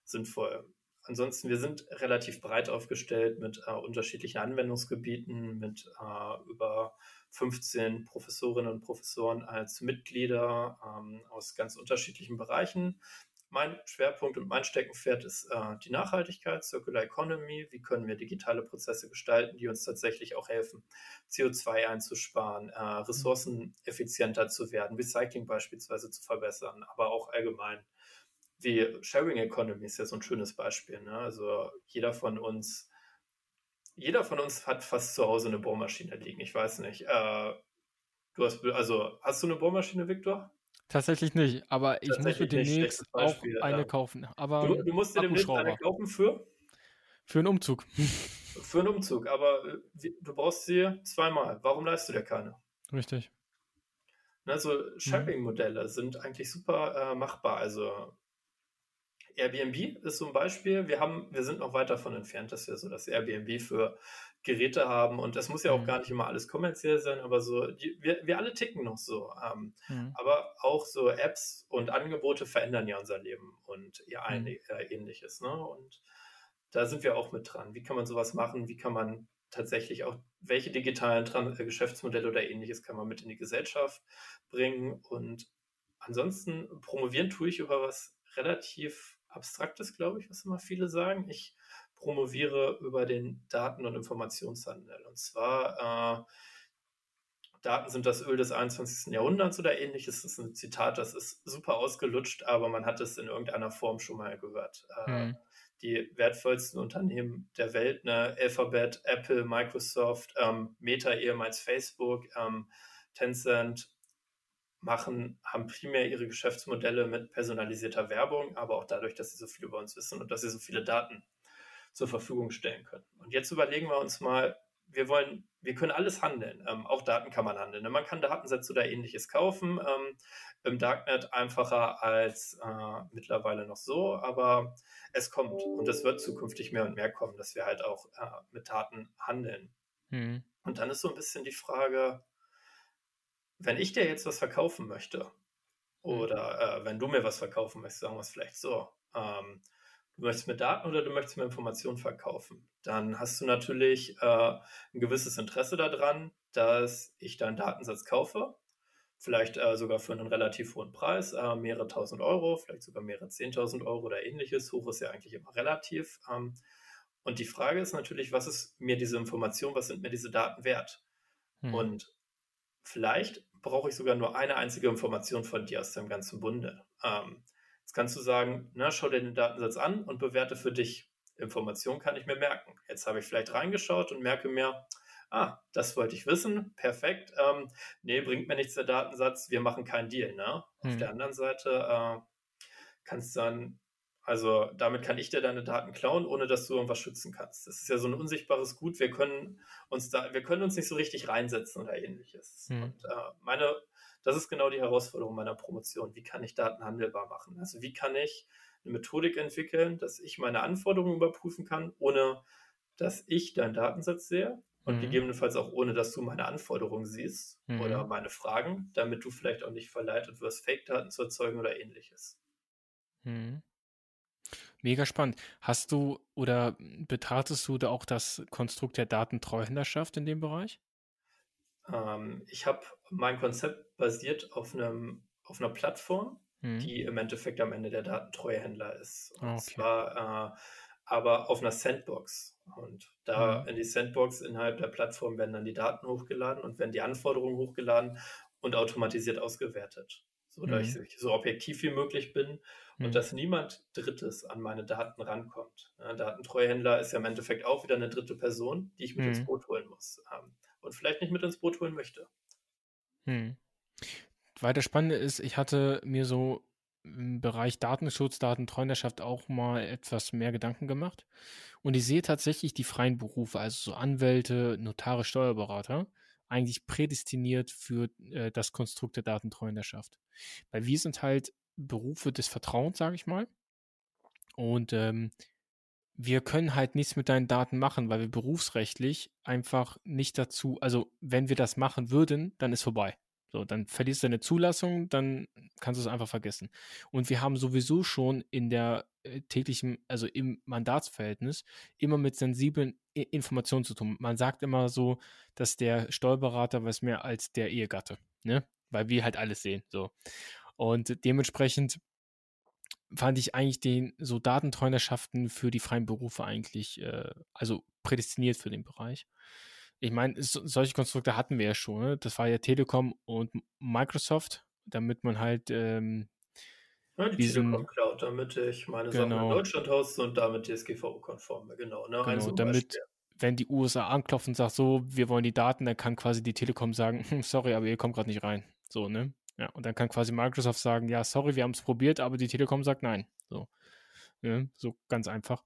sinnvoll. Ansonsten, wir sind relativ breit aufgestellt mit äh, unterschiedlichen Anwendungsgebieten, mit äh, über 15 Professorinnen und Professoren als Mitglieder ähm, aus ganz unterschiedlichen Bereichen. Mein Schwerpunkt und mein Steckenpferd ist äh, die Nachhaltigkeit, Circular Economy. Wie können wir digitale Prozesse gestalten, die uns tatsächlich auch helfen, CO2 einzusparen, äh, ressourceneffizienter zu werden, Recycling beispielsweise zu verbessern, aber auch allgemein wie Sharing Economy ist ja so ein schönes Beispiel. Ne? Also jeder von uns, jeder von uns hat fast zu Hause eine Bohrmaschine liegen. Ich weiß nicht. Äh, du hast, also hast du eine Bohrmaschine, Viktor? Tatsächlich nicht, aber ich muss mir demnächst auch eine kaufen. Aber du, du musst dir demnächst eine kaufen für? Für einen Umzug. <laughs> Für einen Umzug, aber äh, du brauchst sie zweimal. Warum leistest du dir keine? Richtig. Also Sharing-Modelle mhm. sind eigentlich super äh, machbar. Also Airbnb ist so ein Beispiel. Wir haben, wir sind noch weit davon entfernt, dass wir so das Airbnb für Geräte haben und das muss ja auch mhm. gar nicht immer alles kommerziell sein, aber so, die, wir, wir alle ticken noch so. Ähm, mhm. Aber auch so Apps und Angebote verändern ja unser Leben und ihr mhm. äh, ähnliches. Ne? Und da sind wir auch mit dran. Wie kann man sowas machen? Wie kann man tatsächlich auch, welche digitalen Trans äh, Geschäftsmodelle oder ähnliches kann man mit in die Gesellschaft bringen? Und ansonsten promovieren tue ich über was relativ Abstraktes, glaube ich, was immer viele sagen. Ich promoviere über den Daten- und Informationshandel. Und zwar, äh, Daten sind das Öl des 21. Jahrhunderts oder ähnliches. Das ist ein Zitat, das ist super ausgelutscht, aber man hat es in irgendeiner Form schon mal gehört. Äh, mhm. Die wertvollsten Unternehmen der Welt, ne, Alphabet, Apple, Microsoft, ähm, Meta ehemals Facebook, ähm, Tencent, machen, haben primär ihre Geschäftsmodelle mit personalisierter Werbung, aber auch dadurch, dass sie so viel über uns wissen und dass sie so viele Daten zur Verfügung stellen können. Und jetzt überlegen wir uns mal, wir wollen, wir können alles handeln. Ähm, auch Daten kann man handeln. Ne? Man kann Datensätze oder ähnliches kaufen. Ähm, Im Darknet einfacher als äh, mittlerweile noch so, aber es kommt und es wird zukünftig mehr und mehr kommen, dass wir halt auch äh, mit Daten handeln. Mhm. Und dann ist so ein bisschen die Frage, wenn ich dir jetzt was verkaufen möchte, mhm. oder äh, wenn du mir was verkaufen möchtest, sagen wir es vielleicht so, ähm, du möchtest mir Daten oder du möchtest mir Informationen verkaufen, dann hast du natürlich äh, ein gewisses Interesse daran, dass ich deinen Datensatz kaufe. Vielleicht äh, sogar für einen relativ hohen Preis, äh, mehrere tausend Euro, vielleicht sogar mehrere zehntausend Euro oder ähnliches. Hoch ist ja eigentlich immer relativ. Ähm, und die Frage ist natürlich, was ist mir diese Information, was sind mir diese Daten wert? Hm. Und vielleicht brauche ich sogar nur eine einzige Information von dir aus deinem ganzen Bunde. Ähm, Jetzt kannst du sagen, na, schau dir den Datensatz an und bewerte für dich. Informationen kann ich mir merken. Jetzt habe ich vielleicht reingeschaut und merke mir, ah, das wollte ich wissen, perfekt. Ähm, nee, bringt mir nichts der Datensatz, wir machen keinen Deal. Ne? Hm. Auf der anderen Seite äh, kannst du dann, also damit kann ich dir deine Daten klauen, ohne dass du irgendwas schützen kannst. Das ist ja so ein unsichtbares Gut, wir können uns da, wir können uns nicht so richtig reinsetzen oder ähnliches. Hm. Und äh, meine das ist genau die Herausforderung meiner Promotion. Wie kann ich Daten handelbar machen? Also wie kann ich eine Methodik entwickeln, dass ich meine Anforderungen überprüfen kann, ohne dass ich deinen Datensatz sehe und mhm. gegebenenfalls auch ohne, dass du meine Anforderungen siehst mhm. oder meine Fragen, damit du vielleicht auch nicht verleitet wirst, Fake-Daten zu erzeugen oder ähnliches. Mhm. Mega spannend. Hast du oder betrachtest du da auch das Konstrukt der Datentreuhänderschaft in dem Bereich? Ähm, ich habe mein Konzept basiert auf einem auf einer Plattform, mhm. die im Endeffekt am Ende der Datentreuhändler ist. Und okay. zwar äh, aber auf einer Sandbox. Und da mhm. in die Sandbox innerhalb der Plattform werden dann die Daten hochgeladen und werden die Anforderungen hochgeladen und automatisiert ausgewertet. So mhm. dass ich so objektiv wie möglich bin und mhm. dass niemand Drittes an meine Daten rankommt. Ja, Datentreuhändler ist ja im Endeffekt auch wieder eine dritte Person, die ich mit ins mhm. Boot holen muss. Ähm, und vielleicht nicht mit ins Boot holen möchte. Hm. Weiter Spannende ist, ich hatte mir so im Bereich Datenschutz, Datentreuendschaft auch mal etwas mehr Gedanken gemacht. Und ich sehe tatsächlich die freien Berufe, also so Anwälte, Notare, Steuerberater, eigentlich prädestiniert für äh, das Konstrukt der Datentreuendschaft. Weil wir sind halt Berufe des Vertrauens, sage ich mal. Und ähm, wir können halt nichts mit deinen Daten machen, weil wir berufsrechtlich einfach nicht dazu, also wenn wir das machen würden, dann ist vorbei. So, dann verlierst du deine Zulassung, dann kannst du es einfach vergessen. Und wir haben sowieso schon in der äh, täglichen, also im Mandatsverhältnis, immer mit sensiblen Informationen zu tun. Man sagt immer so, dass der Steuerberater weiß mehr als der Ehegatte, ne? Weil wir halt alles sehen, so. Und dementsprechend fand ich eigentlich den so Datentreunerschaften für die freien Berufe eigentlich, äh, also prädestiniert für den Bereich. Ich meine, so, solche Konstrukte hatten wir ja schon. Ne? Das war ja Telekom und Microsoft, damit man halt ähm, ja, die diesen, Telekom Cloud, damit ich meine genau, Sachen in Deutschland hoste und damit DSGVO-konform, genau. Ne? Genau, also damit, Beispiel. wenn die USA anklopfen und sagt so, wir wollen die Daten, dann kann quasi die Telekom sagen, hm, sorry, aber ihr kommt gerade nicht rein. So, ne? Ja, und dann kann quasi Microsoft sagen, ja, sorry, wir haben es probiert, aber die Telekom sagt nein. So, ja, so ganz einfach.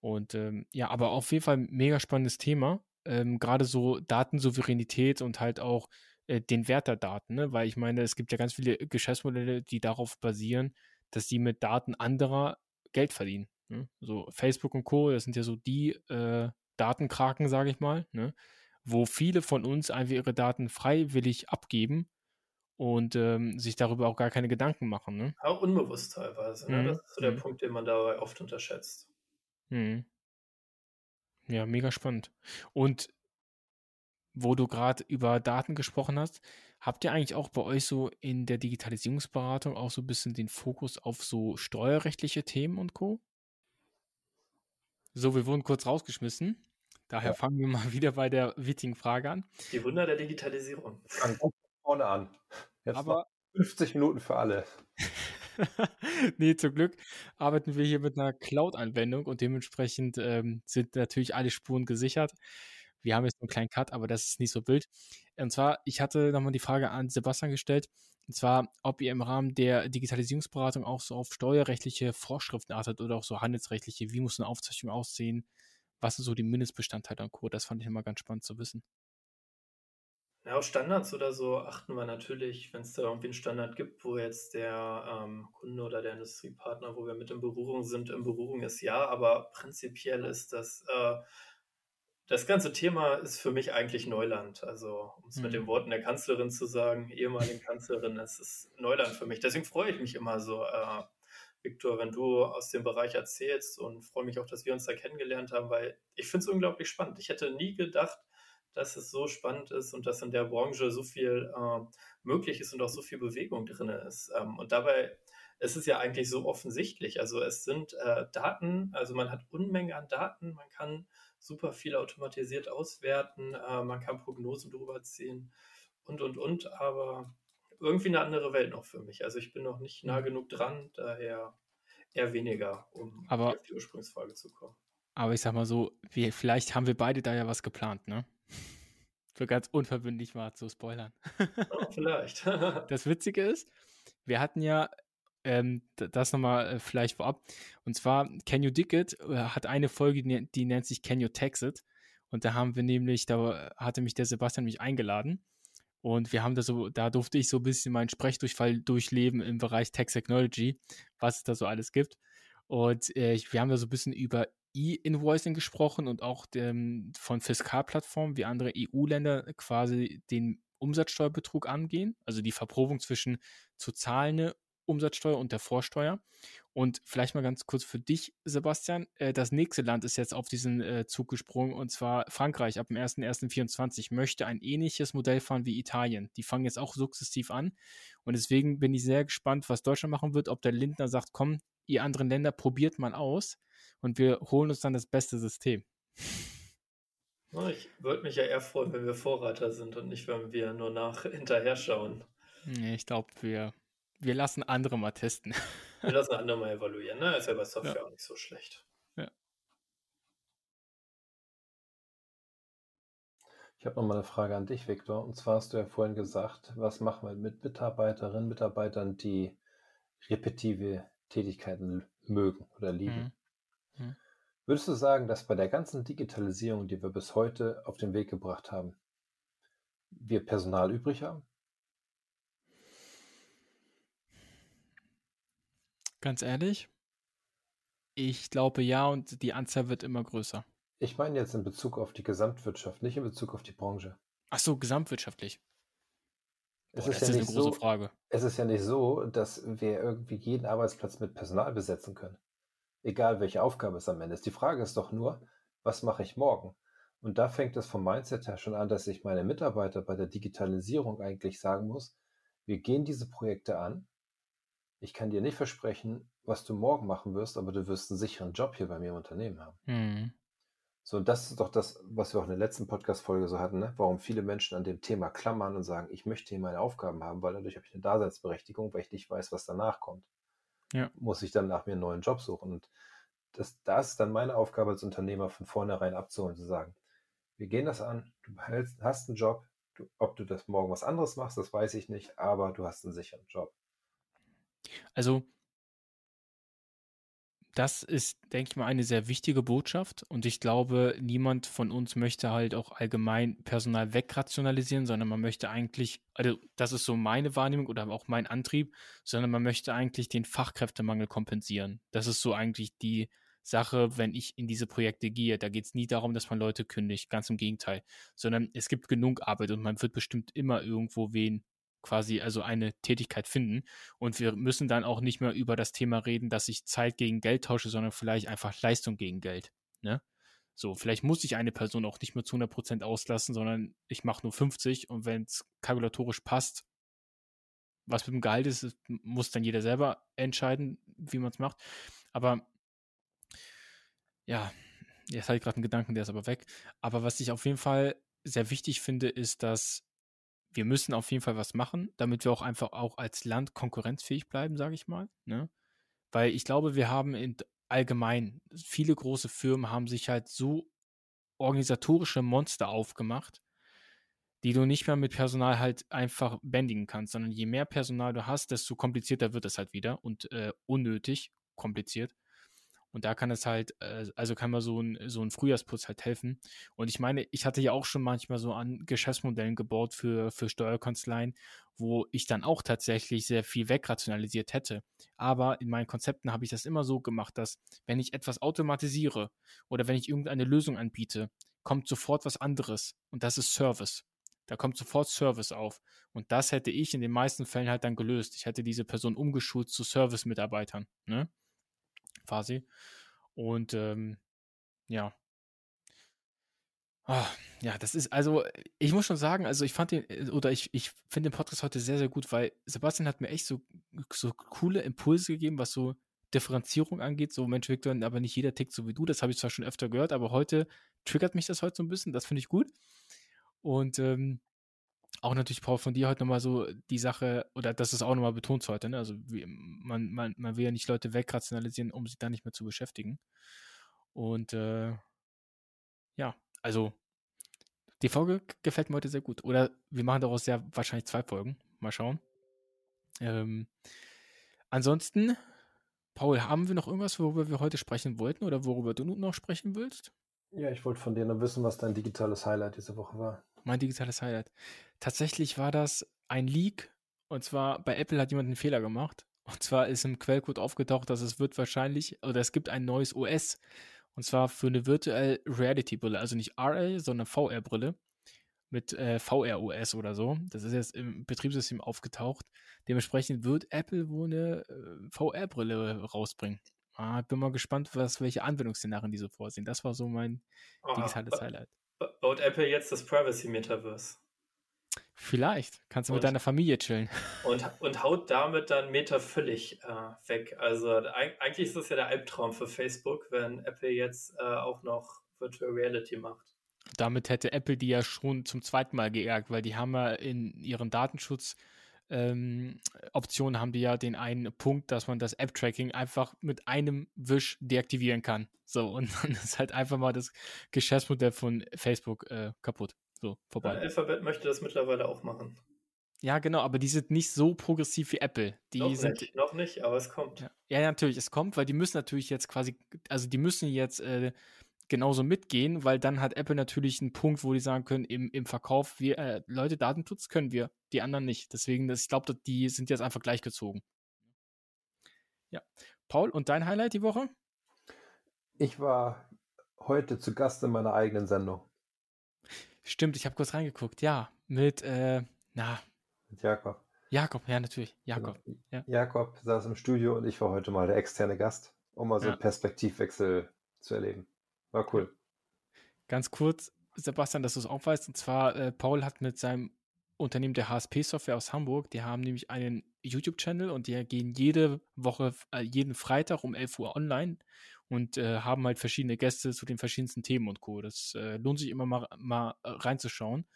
Und ähm, ja, aber auf jeden Fall ein mega spannendes Thema. Ähm, Gerade so Datensouveränität und halt auch äh, den Wert der Daten, ne? weil ich meine, es gibt ja ganz viele Geschäftsmodelle, die darauf basieren, dass sie mit Daten anderer Geld verdienen. Ne? So Facebook und Co., das sind ja so die äh, Datenkraken, sage ich mal, ne? wo viele von uns einfach ihre Daten freiwillig abgeben und ähm, sich darüber auch gar keine Gedanken machen. Ne? Auch unbewusst teilweise. Ne? Mhm. Das ist so der mhm. Punkt, den man dabei oft unterschätzt. Mhm. Ja, mega spannend. Und wo du gerade über Daten gesprochen hast, habt ihr eigentlich auch bei euch so in der Digitalisierungsberatung auch so ein bisschen den Fokus auf so steuerrechtliche Themen und Co? So, wir wurden kurz rausgeschmissen. Daher ja. fangen wir mal <laughs> wieder bei der wichtigen Frage an. Die Wunder der Digitalisierung. Fang vorne an. Jetzt Aber 50 Minuten für alle. <laughs> <laughs> nee, zum Glück arbeiten wir hier mit einer Cloud-Anwendung und dementsprechend ähm, sind natürlich alle Spuren gesichert. Wir haben jetzt einen kleinen Cut, aber das ist nicht so wild. Und zwar, ich hatte nochmal die Frage an Sebastian gestellt, und zwar, ob ihr im Rahmen der Digitalisierungsberatung auch so auf steuerrechtliche Vorschriften achtet oder auch so handelsrechtliche, wie muss eine Aufzeichnung aussehen, was sind so die Mindestbestandteile und Co. Das fand ich immer ganz spannend zu wissen. Ja, auf Standards oder so achten wir natürlich, wenn es da irgendwie einen Standard gibt, wo jetzt der ähm, Kunde oder der Industriepartner, wo wir mit in Berührung sind, in Berührung ist, ja, aber prinzipiell ist das, äh, das ganze Thema ist für mich eigentlich Neuland. Also, um es mhm. mit den Worten der Kanzlerin zu sagen, ehemaligen Kanzlerin, es ist Neuland für mich. Deswegen freue ich mich immer so, äh, Viktor, wenn du aus dem Bereich erzählst und freue mich auch, dass wir uns da kennengelernt haben, weil ich finde es unglaublich spannend. Ich hätte nie gedacht, dass es so spannend ist und dass in der Branche so viel äh, möglich ist und auch so viel Bewegung drin ist. Ähm, und dabei ist es ja eigentlich so offensichtlich. Also es sind äh, Daten, also man hat Unmengen an Daten, man kann super viel automatisiert auswerten, äh, man kann Prognosen drüber ziehen und, und, und, aber irgendwie eine andere Welt noch für mich. Also ich bin noch nicht nah mhm. genug dran, daher eher weniger, um aber, auf die Ursprungsfrage zu kommen. Aber ich sag mal so, wir, vielleicht haben wir beide da ja was geplant, ne? Für ganz unverbindlich mal zu spoilern. Oh, <laughs> vielleicht. <laughs> das Witzige ist, wir hatten ja ähm, das nochmal äh, vielleicht vorab. Und zwar, Can You Dig It äh, hat eine Folge, die, die, nennt sich Can You Tax It? Und da haben wir nämlich, da hatte mich der Sebastian mich eingeladen. Und wir haben da so, da durfte ich so ein bisschen meinen Sprechdurchfall durchleben im Bereich Tax Technology, was es da so alles gibt. Und äh, wir haben da so ein bisschen über E-Invoicing gesprochen und auch dem, von Fiskalplattformen wie andere EU-Länder quasi den Umsatzsteuerbetrug angehen, also die Verprobung zwischen zu zahlende Umsatzsteuer und der Vorsteuer. Und vielleicht mal ganz kurz für dich, Sebastian. Äh, das nächste Land ist jetzt auf diesen äh, Zug gesprungen und zwar Frankreich ab dem 1.1.24 möchte ein ähnliches Modell fahren wie Italien. Die fangen jetzt auch sukzessiv an. Und deswegen bin ich sehr gespannt, was Deutschland machen wird, ob der Lindner sagt, komm, ihr anderen Länder probiert mal aus und wir holen uns dann das beste System. Ich würde mich ja eher freuen, wenn wir Vorreiter sind und nicht, wenn wir nur nach hinterher schauen. Nee, ich glaube, wir, wir lassen andere mal testen. <laughs> Wir lassen andere mal evaluieren. Ne? Ist ja bei Software ja. auch nicht so schlecht. Ja. Ich habe noch mal eine Frage an dich, Viktor. Und zwar hast du ja vorhin gesagt, was machen wir mit Mitarbeiterinnen, und Mitarbeitern, die repetitive Tätigkeiten mögen oder lieben? Mhm. Mhm. Würdest du sagen, dass bei der ganzen Digitalisierung, die wir bis heute auf den Weg gebracht haben, wir Personal übrig haben? Ganz ehrlich? Ich glaube ja und die Anzahl wird immer größer. Ich meine jetzt in Bezug auf die Gesamtwirtschaft, nicht in Bezug auf die Branche. Ach so, gesamtwirtschaftlich. Boah, es ist das ja ist nicht eine große so, Frage. Es ist ja nicht so, dass wir irgendwie jeden Arbeitsplatz mit Personal besetzen können. Egal welche Aufgabe es am Ende ist. Die Frage ist doch nur, was mache ich morgen? Und da fängt es vom Mindset her schon an, dass ich meine Mitarbeiter bei der Digitalisierung eigentlich sagen muss, wir gehen diese Projekte an ich kann dir nicht versprechen, was du morgen machen wirst, aber du wirst einen sicheren Job hier bei mir im Unternehmen haben. Mhm. So, und das ist doch das, was wir auch in der letzten Podcast-Folge so hatten, ne? warum viele Menschen an dem Thema klammern und sagen, ich möchte hier meine Aufgaben haben, weil dadurch habe ich eine Daseinsberechtigung, weil ich nicht weiß, was danach kommt. Ja. Muss ich dann nach mir einen neuen Job suchen. Und das, das ist dann meine Aufgabe als Unternehmer, von vornherein abzuholen, zu sagen, wir gehen das an, du hast einen Job, du, ob du das morgen was anderes machst, das weiß ich nicht, aber du hast einen sicheren Job. Also, das ist, denke ich mal, eine sehr wichtige Botschaft. Und ich glaube, niemand von uns möchte halt auch allgemein Personal wegrationalisieren, sondern man möchte eigentlich, also das ist so meine Wahrnehmung oder auch mein Antrieb, sondern man möchte eigentlich den Fachkräftemangel kompensieren. Das ist so eigentlich die Sache, wenn ich in diese Projekte gehe. Da geht es nie darum, dass man Leute kündigt, ganz im Gegenteil, sondern es gibt genug Arbeit und man wird bestimmt immer irgendwo wen quasi also eine Tätigkeit finden. Und wir müssen dann auch nicht mehr über das Thema reden, dass ich Zeit gegen Geld tausche, sondern vielleicht einfach Leistung gegen Geld. Ne? So, vielleicht muss ich eine Person auch nicht mehr zu 100% auslassen, sondern ich mache nur 50 und wenn es kalkulatorisch passt, was mit dem Gehalt ist, muss dann jeder selber entscheiden, wie man es macht. Aber ja, jetzt hatte ich gerade einen Gedanken, der ist aber weg. Aber was ich auf jeden Fall sehr wichtig finde, ist, dass wir müssen auf jeden Fall was machen, damit wir auch einfach auch als Land konkurrenzfähig bleiben, sage ich mal. Ne? Weil ich glaube, wir haben in allgemein, viele große Firmen haben sich halt so organisatorische Monster aufgemacht, die du nicht mehr mit Personal halt einfach bändigen kannst, sondern je mehr Personal du hast, desto komplizierter wird es halt wieder und äh, unnötig kompliziert. Und da kann es halt, äh, also kann man so ein, so ein Frühjahrsputz halt helfen. Und ich meine, ich hatte ja auch schon manchmal so an Geschäftsmodellen gebaut für, für Steuerkanzleien, wo ich dann auch tatsächlich sehr viel wegrationalisiert hätte. Aber in meinen Konzepten habe ich das immer so gemacht, dass wenn ich etwas automatisiere oder wenn ich irgendeine Lösung anbiete, kommt sofort was anderes. Und das ist Service. Da kommt sofort Service auf. Und das hätte ich in den meisten Fällen halt dann gelöst. Ich hätte diese Person umgeschult zu Service-Mitarbeitern, ne? Quasi. Und ähm, ja. Oh, ja, das ist, also, ich muss schon sagen, also ich fand den, äh, oder ich, ich finde den Podcast heute sehr, sehr gut, weil Sebastian hat mir echt so, so coole Impulse gegeben, was so Differenzierung angeht. So, Mensch, Victor, aber nicht jeder tickt so wie du. Das habe ich zwar schon öfter gehört, aber heute triggert mich das heute so ein bisschen. Das finde ich gut. Und ähm, auch natürlich, Paul, von dir heute nochmal so die Sache, oder das ist auch nochmal betont heute, ne? Also wie, man, man, man will ja nicht Leute wegrationalisieren, um sich da nicht mehr zu beschäftigen. Und äh, ja, also die Folge gefällt mir heute sehr gut. Oder wir machen daraus ja wahrscheinlich zwei Folgen. Mal schauen. Ähm, ansonsten, Paul, haben wir noch irgendwas, worüber wir heute sprechen wollten oder worüber du noch sprechen willst? Ja, ich wollte von dir noch wissen, was dein digitales Highlight diese Woche war. Mein digitales Highlight. Tatsächlich war das ein Leak. Und zwar bei Apple hat jemand einen Fehler gemacht. <laughs> Und zwar ist im Quellcode aufgetaucht, dass es wird wahrscheinlich, oder es gibt ein neues OS. Und zwar für eine Virtual Reality Brille. Also nicht RA, sondern VR-Brille. Mit äh, VR-OS oder so. Das ist jetzt im Betriebssystem aufgetaucht. Dementsprechend wird Apple wohl eine äh, VR-Brille rausbringen. Ah, bin mal gespannt, was, welche Anwendungsszenarien die so vorsehen. Das war so mein digitales Highlight. Baut Apple jetzt das Privacy Metaverse? Vielleicht. Kannst du und, mit deiner Familie chillen. <laughs> Und, und haut damit dann Meta völlig äh, weg. Also eigentlich ist das ja der Albtraum für Facebook, wenn Apple jetzt äh, auch noch Virtual Reality macht. Damit hätte Apple die ja schon zum zweiten Mal geärgert, weil die haben ja in ihren Datenschutz ähm, Optionen haben die ja den einen Punkt, dass man das App-Tracking einfach mit einem Wisch deaktivieren kann. So, <laughs> und dann ist halt einfach mal das Geschäftsmodell von Facebook äh, kaputt. So, vorbei. Ja, Alphabet möchte das mittlerweile auch machen. Ja, genau, aber die sind nicht so progressiv wie Apple. Die noch sind, nicht, noch nicht, aber es kommt. Ja, ja, natürlich, es kommt, weil die müssen natürlich jetzt quasi, also die müssen jetzt äh, genauso mitgehen, weil dann hat Apple natürlich einen Punkt, wo die sagen können, im, im Verkauf, wir, äh, Leute, Datenschutz können wir, die anderen nicht. Deswegen, das, ich glaube, die sind jetzt einfach gleichgezogen. Ja. Paul, und dein Highlight die Woche? Ich war heute zu Gast in meiner eigenen Sendung. Stimmt, ich habe kurz reingeguckt, ja. Mit, äh, na. Mit Jakob. Jakob, ja, natürlich. Jakob. Genau. Ja. Jakob saß im Studio und ich war heute mal der externe Gast, um mal so ja. einen Perspektivwechsel zu erleben. War cool. Ganz kurz, Sebastian, dass du es auch weißt, und zwar, äh, Paul hat mit seinem Unternehmen der HSP Software aus Hamburg, die haben nämlich einen YouTube-Channel und die gehen jede Woche, äh, jeden Freitag um 11 Uhr online und äh, haben halt verschiedene Gäste zu den verschiedensten Themen und Co. Das äh, lohnt sich immer mal, mal äh, reinzuschauen.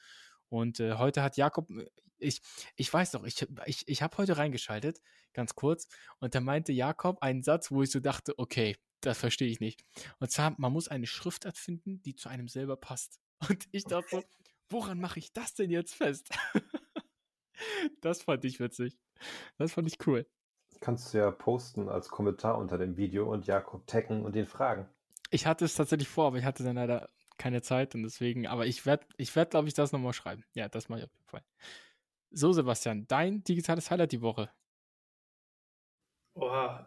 Und äh, heute hat Jakob, ich, ich weiß doch, ich, ich, ich habe heute reingeschaltet, ganz kurz, und da meinte Jakob einen Satz, wo ich so dachte, okay, das verstehe ich nicht. Und zwar, man muss eine Schriftart finden, die zu einem selber passt. <laughs> Und ich dachte so, woran mache ich das denn jetzt fest? <laughs> das fand ich witzig. Das fand ich cool. Kannst du ja posten als Kommentar unter dem Video und Jakob taggen und ihn fragen. Ich hatte es tatsächlich vor, aber ich hatte dann leider keine Zeit und deswegen, aber ich werde, ich werde, glaube ich, das nochmal schreiben. Ja, das mache ich auf jeden Fall. So, Sebastian, dein digitales Highlight die Woche. Oha,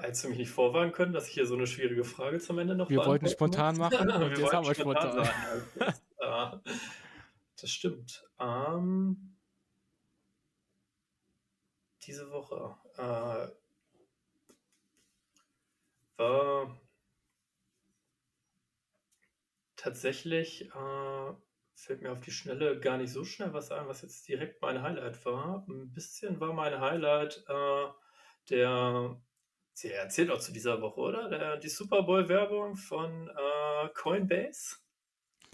äh, hättest du mich nicht vorwarnen können, dass ich hier so eine schwierige Frage zum Ende noch Wir wollten spontan muss? machen <laughs> und jetzt haben wir spontan. spontan. äh, <laughs> das stimmt. Ähm, diese Woche äh, war tatsächlich, äh, fällt mir auf die Schnelle gar nicht so schnell was ein, was jetzt direkt mein Highlight war. Ein bisschen war mein Highlight äh, der, sie erzählt auch zu dieser Woche, oder? Der, die Super Bowl-Werbung von äh, Coinbase.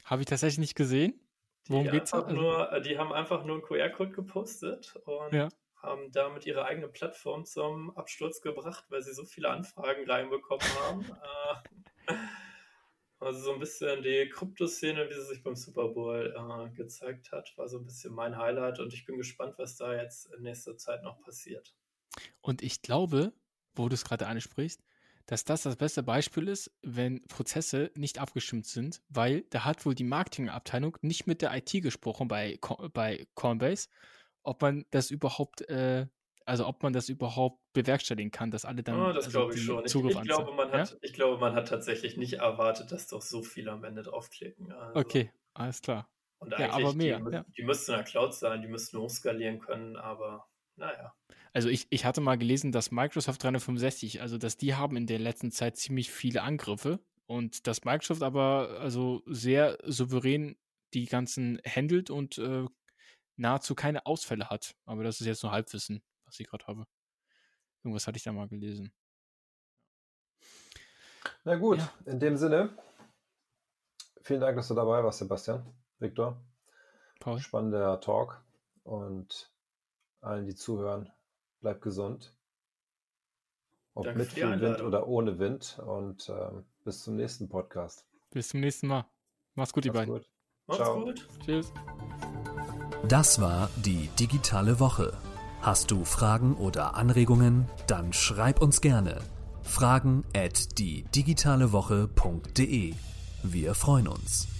Habe ich tatsächlich nicht gesehen. Worum die geht's? Einfach nur, die haben einfach nur einen QR-Code gepostet und ja. haben damit ihre eigene Plattform zum Absturz gebracht, weil sie so viele Anfragen reinbekommen haben. <laughs> Äh, also so ein bisschen die Kryptoszene, wie sie sich beim Super Bowl äh, gezeigt hat, war so ein bisschen mein Highlight und ich bin gespannt, was da jetzt in nächster Zeit noch passiert. Und ich glaube, wo du es gerade ansprichst, dass das das beste Beispiel ist, wenn Prozesse nicht abgestimmt sind, weil da hat wohl die Marketingabteilung nicht mit der IT gesprochen bei, bei Coinbase, ob man das überhaupt, äh, also ob man das überhaupt bewerkstelligen kann, dass alle dann oh, das also glaube ich schon. Ich, ich glaube, man hat, ja? ich glaube, man hat tatsächlich nicht erwartet, dass doch so viele am Ende draufklicken. Also. Okay, alles klar. Und eigentlich, ja, aber mehr, die, ja. die müssten in der Cloud sein, die müssten hochskalieren können, aber naja. Also ich, ich hatte mal gelesen, dass Microsoft 365, also dass die haben in der letzten Zeit ziemlich viele Angriffe und dass Microsoft aber also sehr souverän die ganzen handelt und äh, nahezu keine Ausfälle hat. Aber das ist jetzt nur Halbwissen, was ich gerade habe. Irgendwas hatte ich da mal gelesen. Na gut, ja. in dem Sinne, vielen Dank, dass du dabei warst, Sebastian, Viktor. Paul. Spannender Talk und allen, die zuhören, bleibt gesund. Ob Danke mit viel Wind oder ohne Wind. Und ähm, bis zum nächsten Podcast. Bis zum nächsten Mal. Mach's gut, ihr beiden. Gut. Macht's Ciao. gut. Tschüss. Das war die digitale Woche. Hast du Fragen oder Anregungen? Dann schreib uns gerne. Fragen at die digitale Woche.de. Wir freuen uns.